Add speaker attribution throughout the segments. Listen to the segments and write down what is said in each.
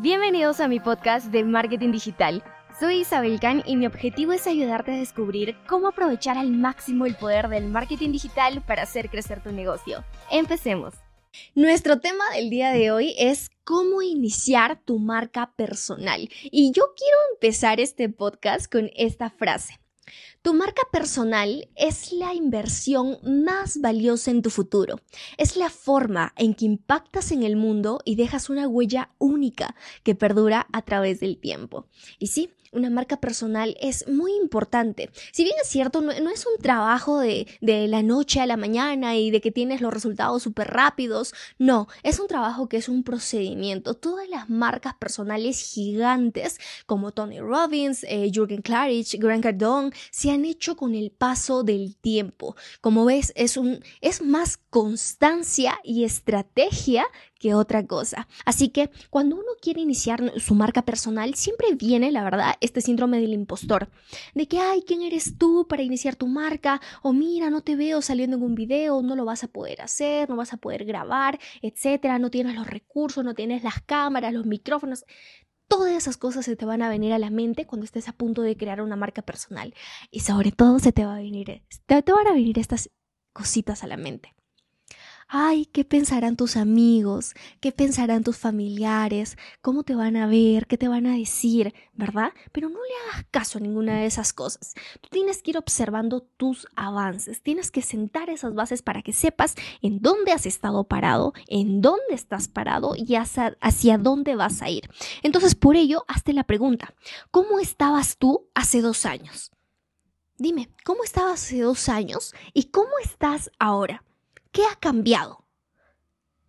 Speaker 1: Bienvenidos a mi podcast de marketing digital. Soy Isabel Can y mi objetivo es ayudarte a descubrir cómo aprovechar al máximo el poder del marketing digital para hacer crecer tu negocio. Empecemos. Nuestro tema del día de hoy es cómo iniciar tu marca personal. Y yo quiero empezar este podcast con esta frase. Tu marca personal es la inversión más valiosa en tu futuro. Es la forma en que impactas en el mundo y dejas una huella única que perdura a través del tiempo. Y sí, una marca personal es muy importante. Si bien es cierto, no, es un trabajo de, de, la noche a la mañana y de que tienes los resultados súper rápidos. No, es un trabajo que es un procedimiento. Todas las marcas personales gigantes como Tony Robbins, eh, Jürgen Klarich, Grant Cardone se han hecho con el paso del tiempo. Como ves, es, un, es más constancia y estrategia que otra cosa. Así que cuando uno quiere iniciar su marca personal, siempre viene, la verdad, este síndrome del impostor. De que, ay, ¿quién eres tú para iniciar tu marca? O mira, no te veo saliendo en un video, no lo vas a poder hacer, no vas a poder grabar, etcétera. No tienes los recursos, no tienes las cámaras, los micrófonos. Todas esas cosas se te van a venir a la mente cuando estés a punto de crear una marca personal. Y sobre todo se te, va a venir, te van a venir estas cositas a la mente ay, ¿qué pensarán tus amigos? ¿Qué pensarán tus familiares? ¿Cómo te van a ver? ¿Qué te van a decir? ¿Verdad? Pero no le hagas caso a ninguna de esas cosas. Tú tienes que ir observando tus avances, tienes que sentar esas bases para que sepas en dónde has estado parado, en dónde estás parado y hacia, hacia dónde vas a ir. Entonces, por ello, hazte la pregunta, ¿cómo estabas tú hace dos años? Dime, ¿cómo estabas hace dos años y cómo estás ahora? ¿Qué ha cambiado?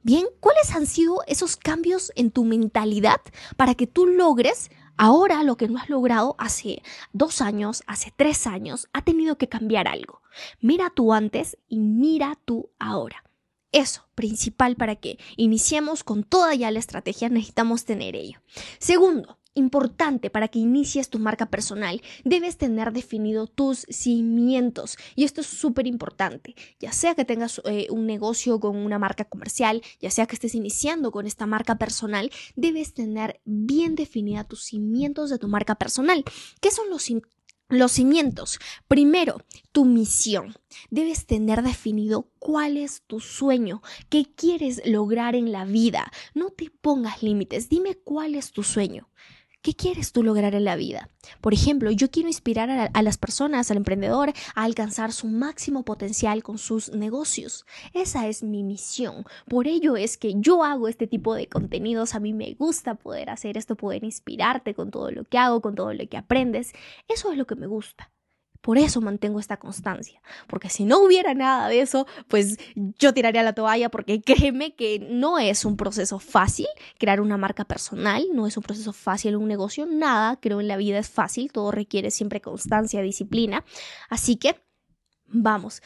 Speaker 1: Bien, ¿cuáles han sido esos cambios en tu mentalidad para que tú logres ahora lo que no has logrado hace dos años, hace tres años? Ha tenido que cambiar algo. Mira tú antes y mira tú ahora. Eso, principal para que iniciemos con toda ya la estrategia, necesitamos tener ello. Segundo, importante para que inicies tu marca personal, debes tener definido tus cimientos. Y esto es súper importante. Ya sea que tengas eh, un negocio con una marca comercial, ya sea que estés iniciando con esta marca personal, debes tener bien definida tus cimientos de tu marca personal. ¿Qué son los los cimientos. Primero, tu misión. Debes tener definido cuál es tu sueño, qué quieres lograr en la vida. No te pongas límites, dime cuál es tu sueño. ¿Qué quieres tú lograr en la vida? Por ejemplo, yo quiero inspirar a, las personas, al emprendedor, a alcanzar su máximo potencial con sus negocios. Esa es mi misión. Por ello es que yo hago este tipo de contenidos. A mí me gusta poder hacer esto, poder inspirarte con todo lo que hago, con todo lo que aprendes. Eso es lo que me gusta. Por eso mantengo esta constancia, porque si no hubiera nada de eso, pues yo tiraría la toalla, porque créeme que no es un proceso fácil crear una marca personal, no es un proceso fácil un negocio, nada, creo en la vida es fácil, todo requiere siempre constancia, disciplina, así que vamos,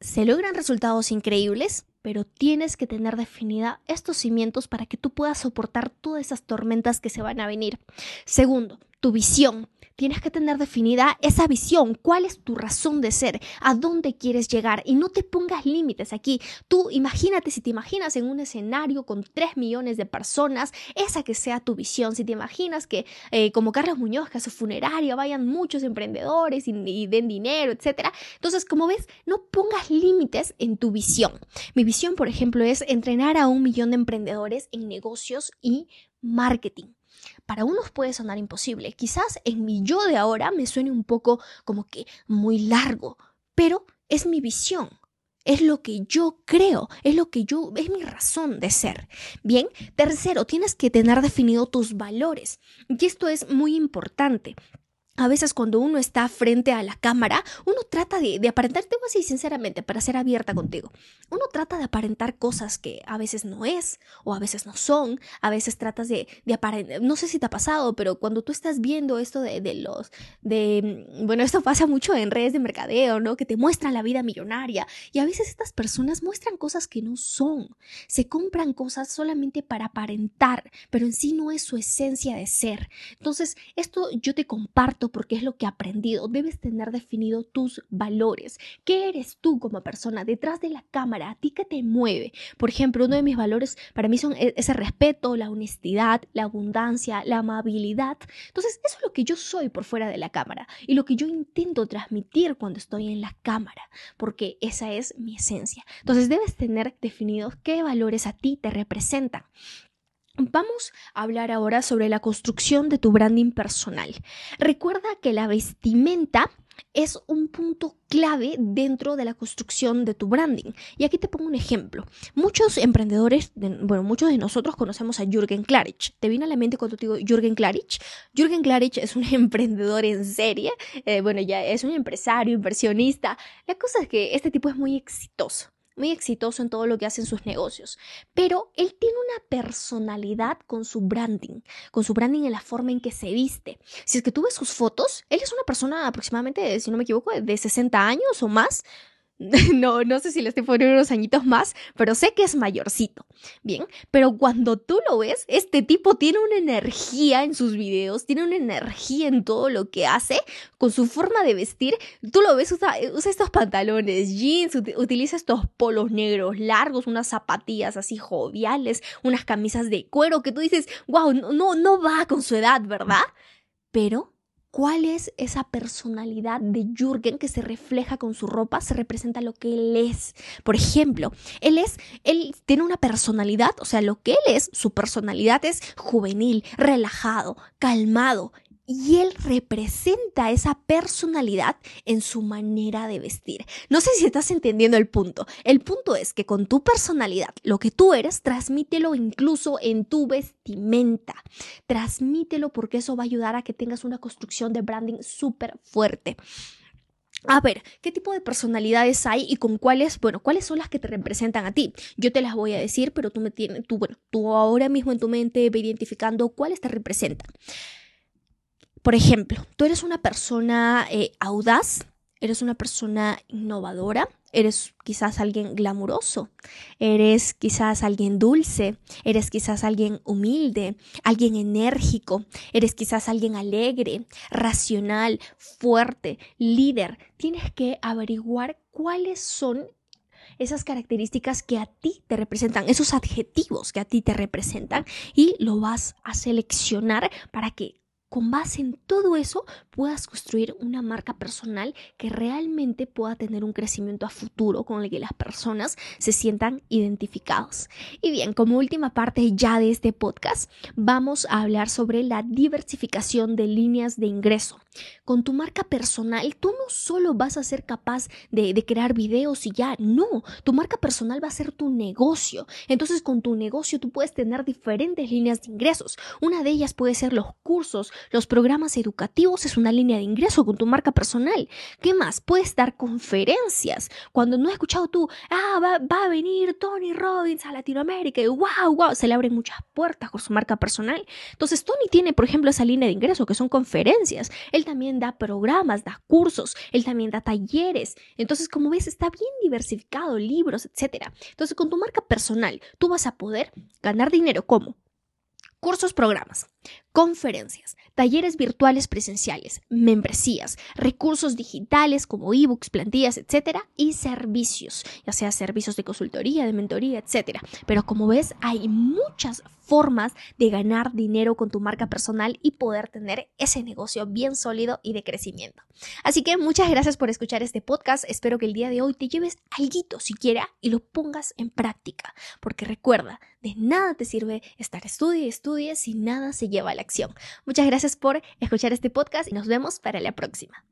Speaker 1: se logran resultados increíbles, pero tienes que tener definida estos cimientos para que tú puedas soportar todas esas tormentas que se van a venir. Segundo, tu visión. Tienes que tener definida esa visión, cuál es tu razón de ser, a dónde quieres llegar y no te pongas límites aquí. Tú imagínate si te imaginas en un escenario con 3 millones de personas, esa que sea tu visión. Si te imaginas que eh, como Carlos Muñoz, que a su funeraria vayan muchos emprendedores y, y den dinero, etc. Entonces, como ves, no pongas límites en tu visión. Mi visión, por ejemplo, es entrenar a un millón de emprendedores en negocios y marketing para unos puede sonar imposible. Quizás en mi yo de ahora me suene un poco como que muy largo, pero es mi visión. Es lo que yo creo, es lo que yo, es mi razón de ser. Bien, tercero, tienes que tener definido tus valores. Y esto es muy importante a veces cuando uno está frente a la cámara, uno trata de, aparentar, te voy a decir sinceramente, para ser abierta contigo, uno trata de aparentar cosas que a veces no es o a veces no son, a veces tratas de, de aparentar, no sé si te ha pasado, pero cuando tú estás viendo esto de, de, los, de, bueno, esto pasa mucho en redes de mercadeo, ¿no? Que te muestran la vida millonaria y a veces estas personas muestran cosas que no son, se compran cosas solamente para aparentar, pero en sí no es su esencia de ser. Entonces, esto yo te comparto porque es lo que he aprendido. Debes tener definido tus valores. ¿Qué eres tú como persona detrás de la cámara? ¿A ti qué te mueve? Por ejemplo, uno de mis valores para mí son e-, ese respeto, la honestidad, la abundancia, la amabilidad. Entonces, eso es lo que yo soy por fuera de la cámara y lo que yo intento transmitir cuando estoy en la cámara, porque esa es mi esencia. Entonces, debes tener definidos qué valores a ti te representan. Vamos a hablar ahora sobre la construcción de tu branding personal. Recuerda que la vestimenta es un punto clave dentro de la construcción de tu branding. Y aquí te pongo un ejemplo. Muchos emprendedores, bueno, muchos de nosotros conocemos a Jürgen Klarich. ¿Te viene a la mente cuando te digo Jürgen Klarich? Jürgen Klarich es un emprendedor en serie. Eh, bueno, ya es un empresario, inversionista. La cosa es que este tipo es muy exitoso muy exitoso en todo lo que hace en sus negocios, pero él tiene una personalidad con su branding, con su branding en la forma en que se viste. Si es que tú ves sus fotos, él es una persona aproximadamente, si no me equivoco, de 60 años o más, No, no sé si le estoy poniendo unos añitos más, pero sé que es mayorcito. Bien, pero cuando tú lo ves, este tipo tiene una energía en sus videos, tiene una energía en todo lo que hace, con su forma de vestir. Tú lo ves, usa, estos pantalones, jeans, utiliza estos polos negros largos, unas zapatillas así joviales, unas camisas de cuero que tú dices, wow, no, no va con su edad, ¿verdad? Pero cuál es esa personalidad de Jürgen que se refleja con su ropa, se representa lo que él es. Por ejemplo, él es, él tiene una personalidad, o sea, lo que él es, su personalidad es juvenil, relajado, calmado, y él representa esa personalidad en su manera de vestir. No sé si estás entendiendo el punto. El punto es que con tu personalidad, lo que tú eres, transmítelo incluso en tu vestimenta. Transmítelo porque eso va a ayudar a que tengas una construcción de branding súper fuerte. A ver, ¿qué tipo de personalidades hay y con cuáles, bueno, cuáles son las que te representan a ti? Yo te las voy a decir, pero tú me tienes, tú, bueno, tú ahora mismo en tu mente ve identificando cuáles te representan. Por ejemplo, tú eres una persona eh, audaz, eres una persona innovadora, eres quizás alguien glamuroso, eres quizás alguien dulce, eres quizás alguien humilde, alguien enérgico, eres quizás alguien alegre, racional, fuerte, líder. Tienes que averiguar cuáles son esas características que a ti te representan, esos adjetivos que a ti te representan y lo vas a seleccionar para que con base en todo eso puedas construir una marca personal que realmente pueda tener un crecimiento a futuro con el que las personas se sientan identificados. Y bien, como última parte ya de este podcast, vamos a hablar sobre la diversificación de líneas de ingreso. Con tu marca personal, tú no solo vas a ser capaz de, de crear videos y ya, no, tu marca personal va a ser tu negocio. Entonces, con tu negocio tú puedes tener diferentes líneas de ingresos. Una de ellas puede ser los cursos, los programas educativos es una línea de ingreso con tu marca personal. ¿Qué más? Puedes dar conferencias. Cuando no has escuchado tú, ah, va, a venir Tony Robbins a Latinoamérica y wow, wow, se le abren muchas puertas con su marca personal. Entonces, Tony tiene, por ejemplo, esa línea de ingreso que son conferencias. Él también da programas, da cursos, él también da talleres. Entonces, como ves, está bien diversificado, libros, etc. Entonces, con tu marca personal, tú vas a poder ganar dinero. ¿Cómo? Cursos, programas, conferencias, talleres virtuales presenciales, membresías, recursos digitales como ebooks, plantillas, etcétera, y servicios, ya sea servicios de consultoría, de mentoría, etcétera. Pero como ves, hay muchas formas de ganar dinero con tu marca personal y poder tener ese negocio bien sólido y de crecimiento. Así que muchas gracias por escuchar este podcast. Espero que el día de hoy te lleves algo siquiera y lo pongas en práctica, porque recuerda, de nada te sirve estar estudie y estudie si nada se lleva a la acción. Muchas gracias por escuchar este podcast y nos vemos para la próxima.